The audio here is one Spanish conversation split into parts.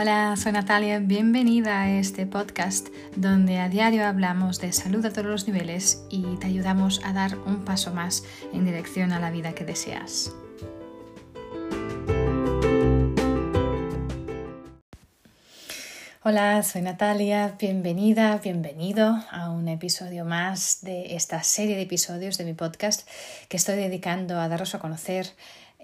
Hola, soy Natalia, bienvenida a este podcast donde a diario hablamos de salud a todos los niveles y te ayudamos a dar un paso más en dirección a la vida que deseas. Hola, soy Natalia, bienvenida, bienvenido a un episodio más de esta serie de episodios de mi podcast que estoy dedicando a daros a conocer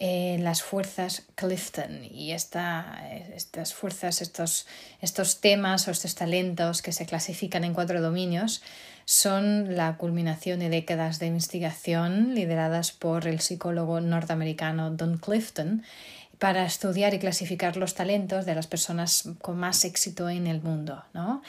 las fuerzas Clifton y estas fuerzas, estos, estos temas o estos talentos que se clasifican en cuatro dominios son la culminación de décadas de investigación lideradas por el psicólogo norteamericano Don Clifton para estudiar y clasificar los talentos de las personas con más éxito en el mundo. ¿no?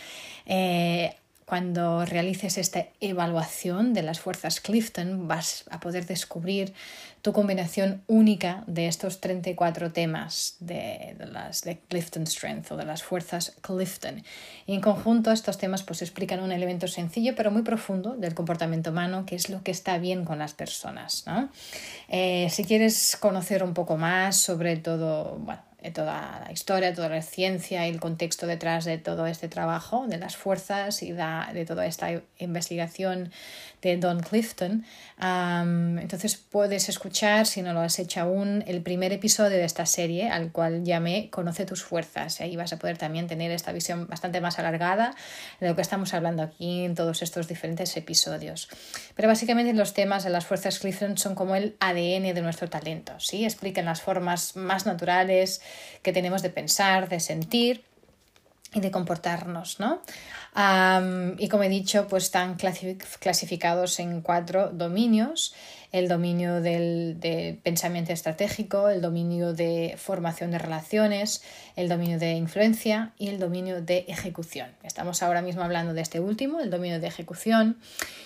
Eh, cuando realices esta evaluación de las fuerzas Clifton vas a poder descubrir tu combinación única de estos 34 temas de, las de Clifton Strength o de las fuerzas Clifton. Y en conjunto estos temas pues explican un elemento sencillo pero muy profundo del comportamiento humano que es lo que está bien con las personas. ¿no? Eh, si quieres conocer un poco más sobre todo, bueno, toda la historia, toda la ciencia y el contexto detrás de todo este trabajo, de las fuerzas y de, toda esta investigación de Don Clifton. entonces puedes escuchar, si no lo has hecho aún, el primer episodio de esta serie, al cual llamé Conoce tus fuerzas. Ahí vas a poder también tener esta visión bastante más alargada de lo que estamos hablando aquí en todos estos diferentes episodios. Pero básicamente los temas de las fuerzas Clifton son como el ADN de nuestro talento. ¿sí? Explican las formas más naturales, que tenemos de pensar, de sentir y de comportarnos, ¿no? y como he dicho, pues están clasificados en cuatro dominios. El dominio del, de pensamiento estratégico, el dominio de formación de relaciones, el dominio de influencia y el dominio de ejecución. Estamos ahora mismo hablando de este último, el dominio de ejecución,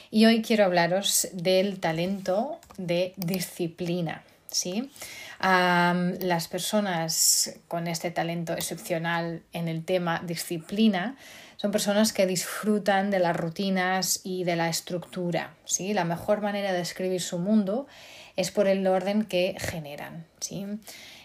y hoy quiero hablaros del talento de disciplina. ¿sí? Las personas con este talento excepcional en el tema disciplina son personas que disfrutan de las rutinas y de la estructura. ¿sí? La mejor manera de escribir su mundo es por el orden que generan. ¿sí?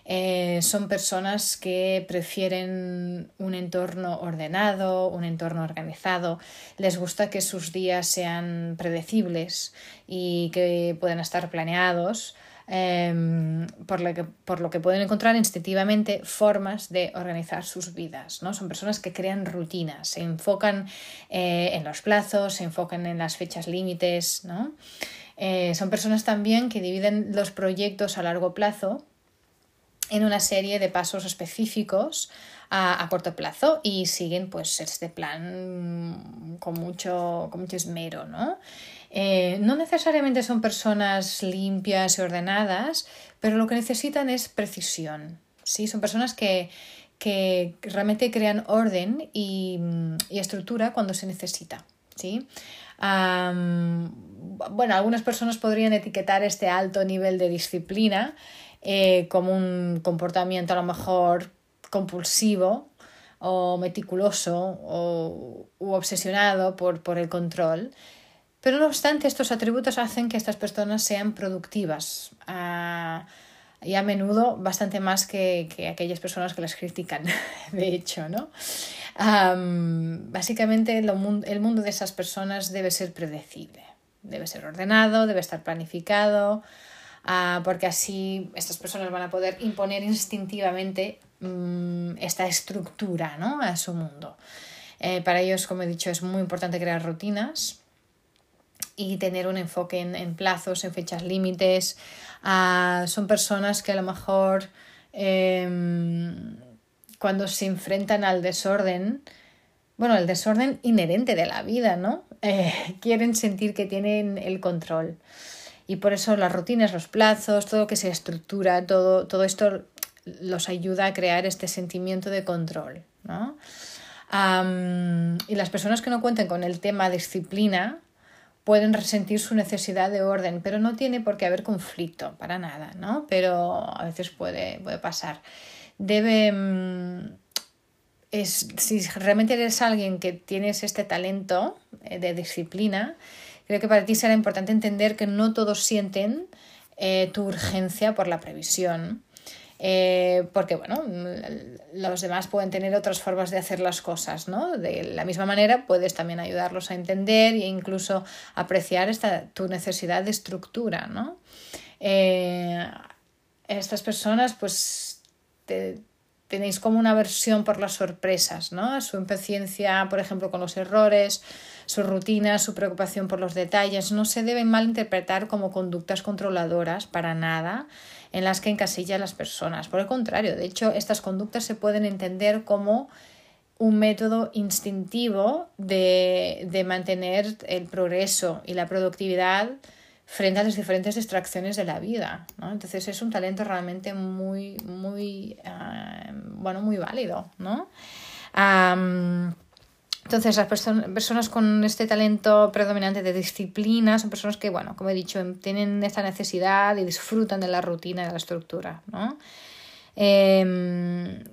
Eh, son personas que prefieren un entorno ordenado, un entorno organizado. Les gusta que sus días sean predecibles y que puedan estar planeados Em, por, lo que, por lo que pueden encontrar instintivamente formas de organizar sus vidas. ¿no? Son personas que crean rutinas, se enfocan eh, en los plazos, se enfocan en las fechas límites. ¿no? Eh, son personas también que dividen los proyectos a largo plazo en una serie de pasos específicos a, corto plazo y siguen pues este plan con mucho, con mucho esmero, ¿no? Eh, no necesariamente son personas limpias y ordenadas, pero lo que necesitan es precisión. ¿sí? Son personas que, realmente crean orden y, estructura cuando se necesita. ¿sí? bueno, algunas personas podrían etiquetar este alto nivel de disciplina eh, como un comportamiento a lo mejor compulsivo o meticuloso o u obsesionado por, por el control. Pero no obstante, estos atributos hacen que estas personas sean productivas ah, y a menudo bastante más que, aquellas personas que las critican, de hecho, ¿no? básicamente el mundo de esas personas debe ser predecible, debe ser ordenado, debe estar planificado, ah, porque así estas personas van a poder imponer instintivamente mm, esta estructura ¿no? a su mundo. Eh, para ellos, como he dicho, es muy importante crear rutinas y tener un enfoque en, plazos, en fechas límites. Ah, son personas que a lo mejor em, cuando se enfrentan al desorden, bueno, el desorden inherente de la vida, ¿no? Eh, quieren sentir que tienen el control. Y por eso las rutinas, los plazos, todo lo que se estructura, todo, todo esto los ayuda a crear este sentimiento de control, ¿no? y las personas que no cuenten con el tema disciplina, pueden resentir su necesidad de orden, pero no tiene por qué haber conflicto, para nada, ¿no? Pero a veces puede, puede pasar. Debe... Mm, es, si realmente eres alguien que tienes este talento eh, de disciplina, creo que para ti será importante entender que no todos sienten eh, tu urgencia por la previsión. Eh, porque, bueno, los demás pueden tener otras formas de hacer las cosas, ¿no? De la misma manera puedes también ayudarlos a entender e incluso apreciar esta, tu necesidad de estructura, ¿no? Eh, estas personas, pues, tenéis como una aversión por las sorpresas, ¿no? Su impaciencia, por ejemplo, con los errores, su rutina, su preocupación por los detalles, no se deben malinterpretar como conductas controladoras para nada en las que encasilla a las personas. Por el contrario, de hecho, estas conductas se pueden entender como un método instintivo de, de mantener el progreso y la productividad frente a las diferentes distracciones de la vida. ¿no? Entonces es un talento realmente muy, muy, uh, bueno, muy válido. ¿no? Entonces, las personas con este talento predominante de disciplina son personas que, bueno, como he dicho, tienen esta necesidad y disfrutan de la rutina de la estructura, ¿no? Eh,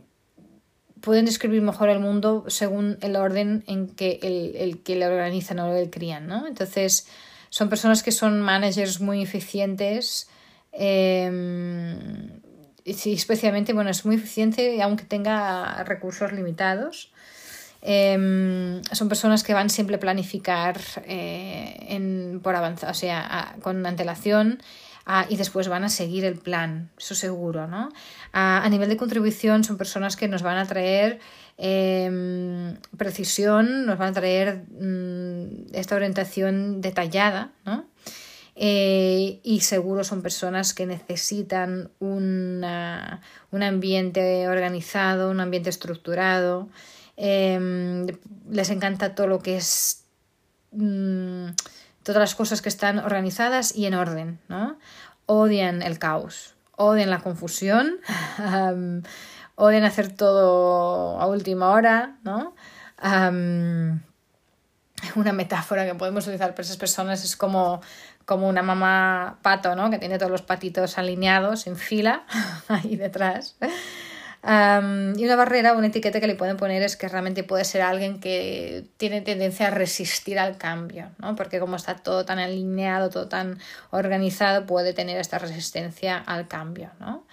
pueden describir mejor el mundo según el orden en que el, el que le organizan o le crían, ¿no? Entonces, son personas que son managers muy eficientes. Eh, sí, especialmente, bueno, es muy eficiente aunque tenga recursos limitados. Em, son personas que van siempre a planificar eh, en, por avanzar, o sea, con antelación y después van a seguir el plan, eso seguro, ¿no? A, nivel de contribución son personas que nos van a traer em, precisión, nos van a traer mm, esta orientación detallada, ¿no? Eh, y seguro son personas que necesitan un ambiente organizado, un ambiente estructurado, Em, les encanta todo lo que es mm, todas las cosas que están organizadas y en orden, ¿no? Odian el caos, odian la confusión, odian hacer todo a última hora, ¿no? una metáfora que podemos utilizar para esas personas es como, como una mamá pato, ¿no? Que tiene todos los patitos alineados en fila ahí detrás y una barrera, una etiqueta que le pueden poner es que realmente puede ser alguien que tiene tendencia a resistir al cambio, ¿no? porque como está todo tan alineado, todo tan organizado, puede tener esta resistencia al cambio. ¿no?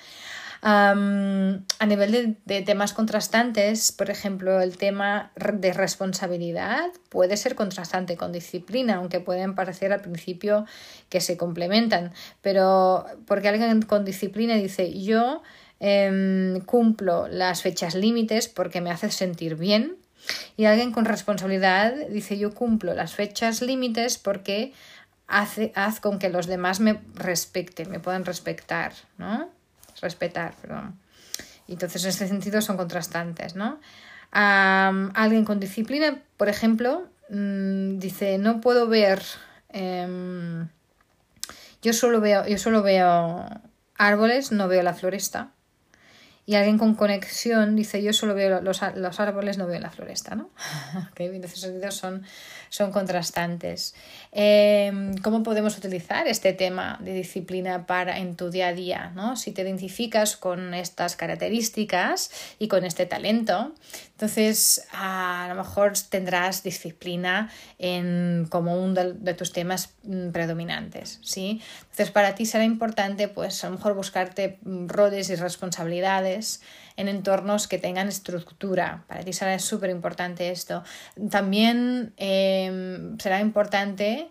a nivel de, de, temas contrastantes, por ejemplo, el tema de responsabilidad puede ser contrastante con disciplina, aunque pueden parecer al principio que se complementan, pero porque alguien con disciplina dice yo Em, cumplo las fechas límites porque me hace sentir bien. Y alguien con responsabilidad dice yo cumplo las fechas límites porque hace, haz con que los demás me respecten, me puedan respetar, ¿no? Respetar, perdón. Y entonces en este sentido son contrastantes, ¿no? alguien con disciplina, por ejemplo, mm, dice no puedo ver em, yo solo veo yo solo veo árboles, no veo la floresta. Y alguien con conexión dice, yo solo veo los, los árboles, no veo la floresta, ¿no? que en esos sentidos son, son contrastantes. Em, ¿Cómo podemos utilizar este tema de disciplina para en tu día a día? ¿no? Si te identificas con estas características y con este talento, entonces a lo mejor tendrás disciplina en, como uno de, de, tus temas mm, predominantes. ¿sí? Entonces para ti será importante pues a lo mejor buscarte mm, roles y responsabilidades en entornos que tengan estructura. Para ti será súper importante esto. También em, será importante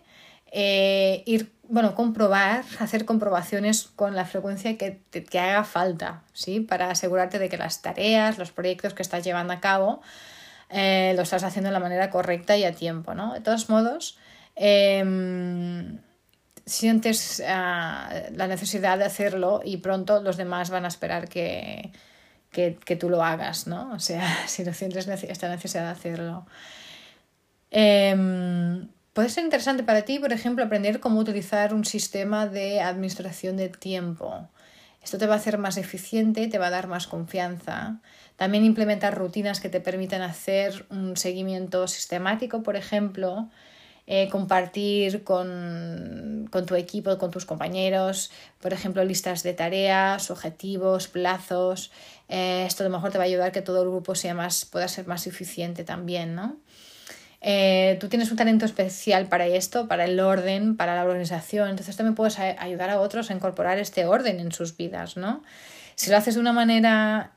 eh, ir, bueno, comprobar, hacer comprobaciones con la frecuencia que, que haga falta, ¿sí? Para asegurarte de que las tareas, los proyectos que estás llevando a cabo, eh, lo estás haciendo de la manera correcta y a tiempo, ¿no? De todos modos, em, sientes ah, la necesidad de hacerlo y pronto los demás van a esperar que, que, tú lo hagas, ¿no? O sea, si no sientes esta necesidad de hacerlo. Em, puede ser interesante para ti, por ejemplo, aprender cómo utilizar un sistema de administración de tiempo. Esto te va a hacer más eficiente, te va a dar más confianza. También implementar rutinas que te permitan hacer un seguimiento sistemático, por ejemplo, eh, compartir con, tu equipo, con tus compañeros, por ejemplo, listas de tareas, objetivos, plazos. Eh, esto a lo mejor te va a ayudar que todo el grupo sea más, pueda ser más eficiente también, ¿no? Eh, tú tienes un talento especial para esto, para el orden, para la organización, entonces también puedes ayudar a otros a incorporar este orden en sus vidas, ¿no? Si lo haces de una manera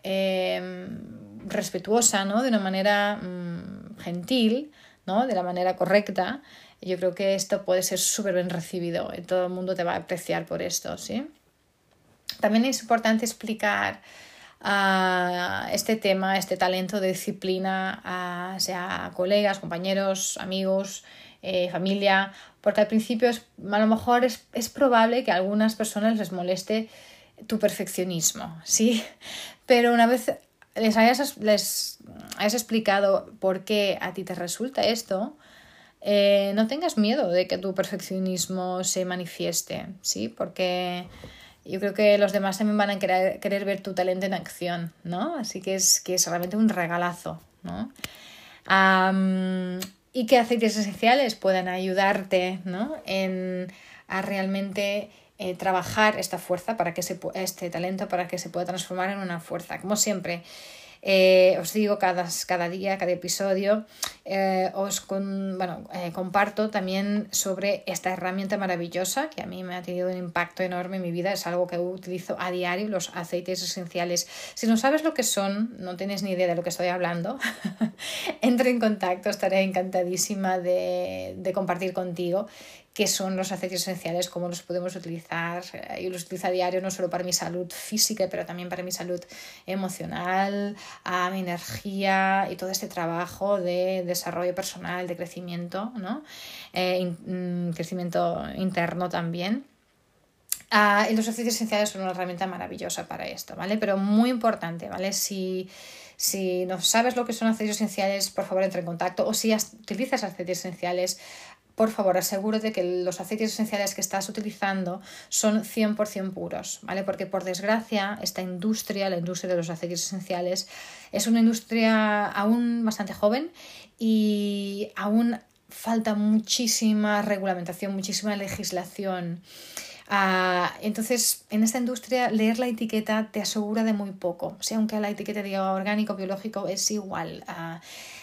respetuosa, ¿no? De una manera mm, gentil, ¿no? De la manera correcta, yo creo que esto puede ser súper bien recibido y todo el mundo te va a apreciar por esto, ¿sí? También es importante explicar uh, este tema, este talento de disciplina, a, sea colegas, compañeros, amigos, eh, familia, porque al principio es, a lo mejor es, es, probable que a algunas personas les moleste tu perfeccionismo, ¿sí? Pero una vez les hayas, les explicado por qué a ti te resulta esto, eh, no tengas miedo de que tu perfeccionismo se manifieste, ¿sí? Porque yo creo que los demás también van a querer, querer ver tu talento en acción, ¿no? Así que es, que es realmente un regalazo, ¿no? y que aceites esenciales puedan ayudarte, ¿no? En a realmente eh, trabajar esta fuerza para que se, este talento para que se pueda transformar en una fuerza. Como siempre, eh, os digo cada, cada día, cada episodio, eh, os bueno, comparto también sobre esta herramienta maravillosa que a mí me ha tenido un impacto enorme en mi vida. Es algo que utilizo a diario, los aceites esenciales. Si no sabes lo que son, no tienes ni idea de lo que estoy hablando, entre en contacto, estaré encantadísima de compartir contigo qué son los aceites esenciales, cómo los podemos utilizar. Yo los utilizo a diario no solo para mi salud física, pero también para mi salud emocional, a mi energía y todo este trabajo de desarrollo personal, de crecimiento, ¿no? Eh, mm, crecimiento interno también. Ah, los aceites esenciales son una herramienta maravillosa para esto, ¿vale? Pero muy importante, ¿vale? Si, si no sabes lo que son aceites esenciales, por favor entra en contacto. O si utilizas aceites esenciales, por favor, asegúrate que los aceites esenciales que estás utilizando son 100% puros, ¿vale? Porque por desgracia, esta industria, la industria de los aceites esenciales, es una industria aún bastante joven y aún falta muchísima regulamentación, muchísima legislación. Ah, entonces, en esta industria, leer la etiqueta te asegura de muy poco. O sea, aunque la etiqueta diga orgánico, biológico, es igual. Uh,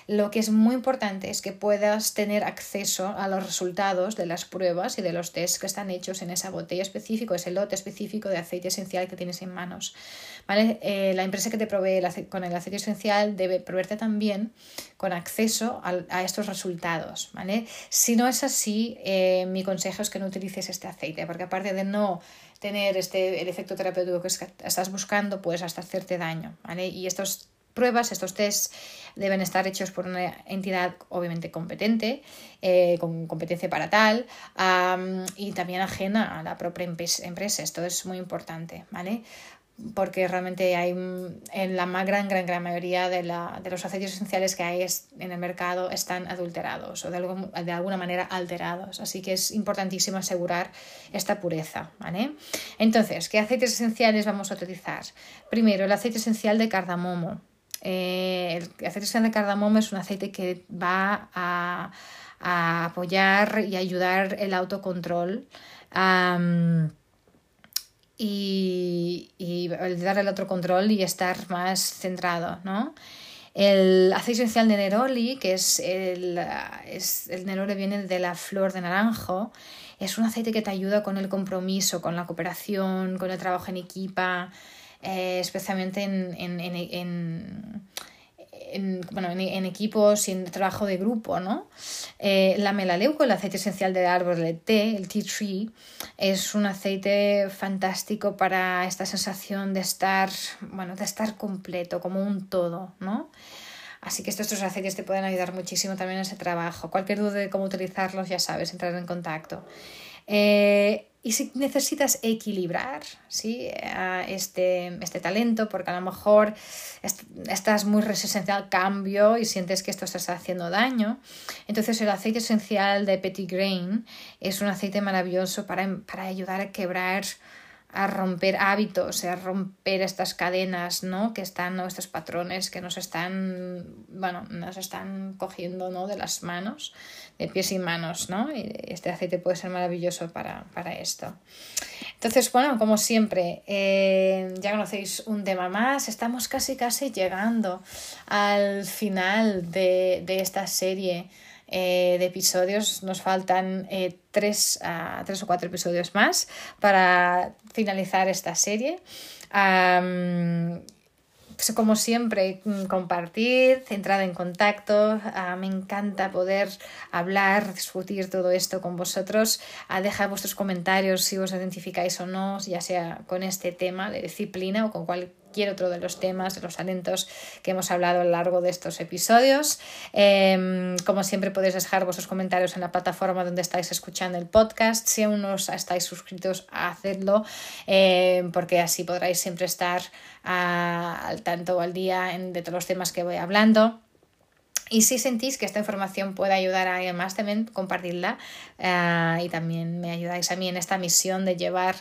lo que es muy importante es que puedas tener acceso a los resultados de las pruebas y de los tests que están hechos en esa botella específica, ese lote específico de aceite esencial que tienes en manos. ¿Vale? Eh, la empresa que te provee con el aceite esencial debe proveerte también con acceso a, estos resultados. ¿vale? Si no es así, eh, mi consejo es que no utilices este aceite, porque aparte de no tener este, el efecto terapéutico que estás buscando, puedes hasta hacerte daño. ¿vale? Y estos pruebas, estos tests deben estar hechos por una entidad obviamente competente, eh, con competencia para tal, y también ajena a la propia empresa. Esto es muy importante, ¿vale? porque realmente hay en la gran, gran, gran mayoría de, los aceites esenciales que hay en el mercado están adulterados o de, de alguna manera alterados. Así que es importantísimo asegurar esta pureza. ¿vale? Entonces, ¿qué aceites esenciales vamos a utilizar? Primero, el aceite esencial de cardamomo. Eh, el aceite esencial de cardamomo es un aceite que va a, apoyar y ayudar el autocontrol y, y dar el autocontrol y estar más centrado, ¿no? El aceite esencial de neroli, que es el, es, el neroli viene de la flor de naranjo, es un aceite que te ayuda con el compromiso, con la cooperación, con el trabajo en equipa, eh, especialmente en, en, en, en bueno, en, equipos y en trabajo de grupo, ¿no? Eh, la melaleuco, el aceite esencial del árbol de té, el tea tree, es un aceite fantástico para esta sensación de estar, bueno, de estar completo, como un todo, ¿no? Así que estos aceites te pueden ayudar muchísimo también en ese trabajo. Cualquier duda de cómo utilizarlos, ya sabes, entrar en contacto. Eh, y si necesitas equilibrar ¿sí? este, este talento, porque a lo mejor estás muy resistente al cambio y sientes que esto te está haciendo daño, entonces el aceite esencial de Petit Grain es un aceite maravilloso para, para ayudar a quebrar a romper hábitos, a romper estas cadenas, ¿no? Que están, estos patrones que nos están, bueno, nos están cogiendo, ¿no? De las manos, de pies y manos, ¿no? Y este aceite puede ser maravilloso para, esto. Entonces, bueno, como siempre, eh, ya conocéis un tema más, estamos casi, casi llegando al final de, de esta serie de episodios. Nos faltan tres, ah, tres, o cuatro episodios más para finalizar esta serie. Pues, como siempre, mm, compartir, centrada en contacto. Ah, me encanta poder hablar, discutir todo esto con vosotros. Uh, dejar vuestros comentarios si os identificáis o no, ya sea con este tema de disciplina o con cualquier otro de los temas, de los talentos que hemos hablado a lo largo de estos episodios. Em, como siempre podéis dejar vuestros comentarios en la plataforma donde estáis escuchando el podcast. Si aún no estáis suscritos, hacedlo em, porque así podréis siempre estar al tanto al día en, de todos los temas que voy hablando. Y si sentís que esta información puede ayudar a alguien más, también compartidla eh, y también me ayudáis a mí en esta misión de llevar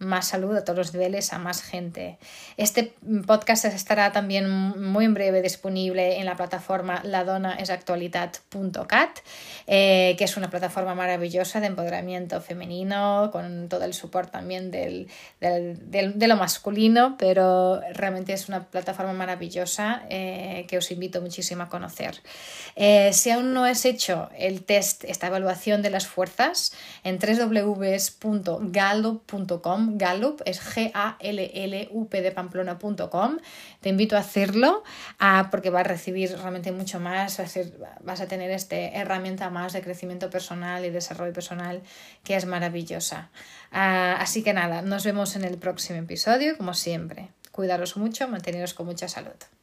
más salud a todos los niveles, a más gente. Este podcast estará también muy en breve disponible en la plataforma ladonaesactualitat.cat, eh, que es una plataforma maravillosa de empoderamiento femenino, con todo el soporte también del, de lo masculino, pero realmente es una plataforma maravillosa eh, que os invito muchísimo a conocer. Eh, si aún no has hecho el test, esta evaluación de las fuerzas, en Gallup, es G-A-L-L-U-P de Pamplona.com. Te invito a hacerlo ah, porque vas a recibir realmente mucho más, vas a, ser, vas a tener esta herramienta más de crecimiento personal y desarrollo personal que es maravillosa. Ah, así que nada, nos vemos en el próximo episodio, como siempre. Cuidaros mucho, manteneros con mucha salud.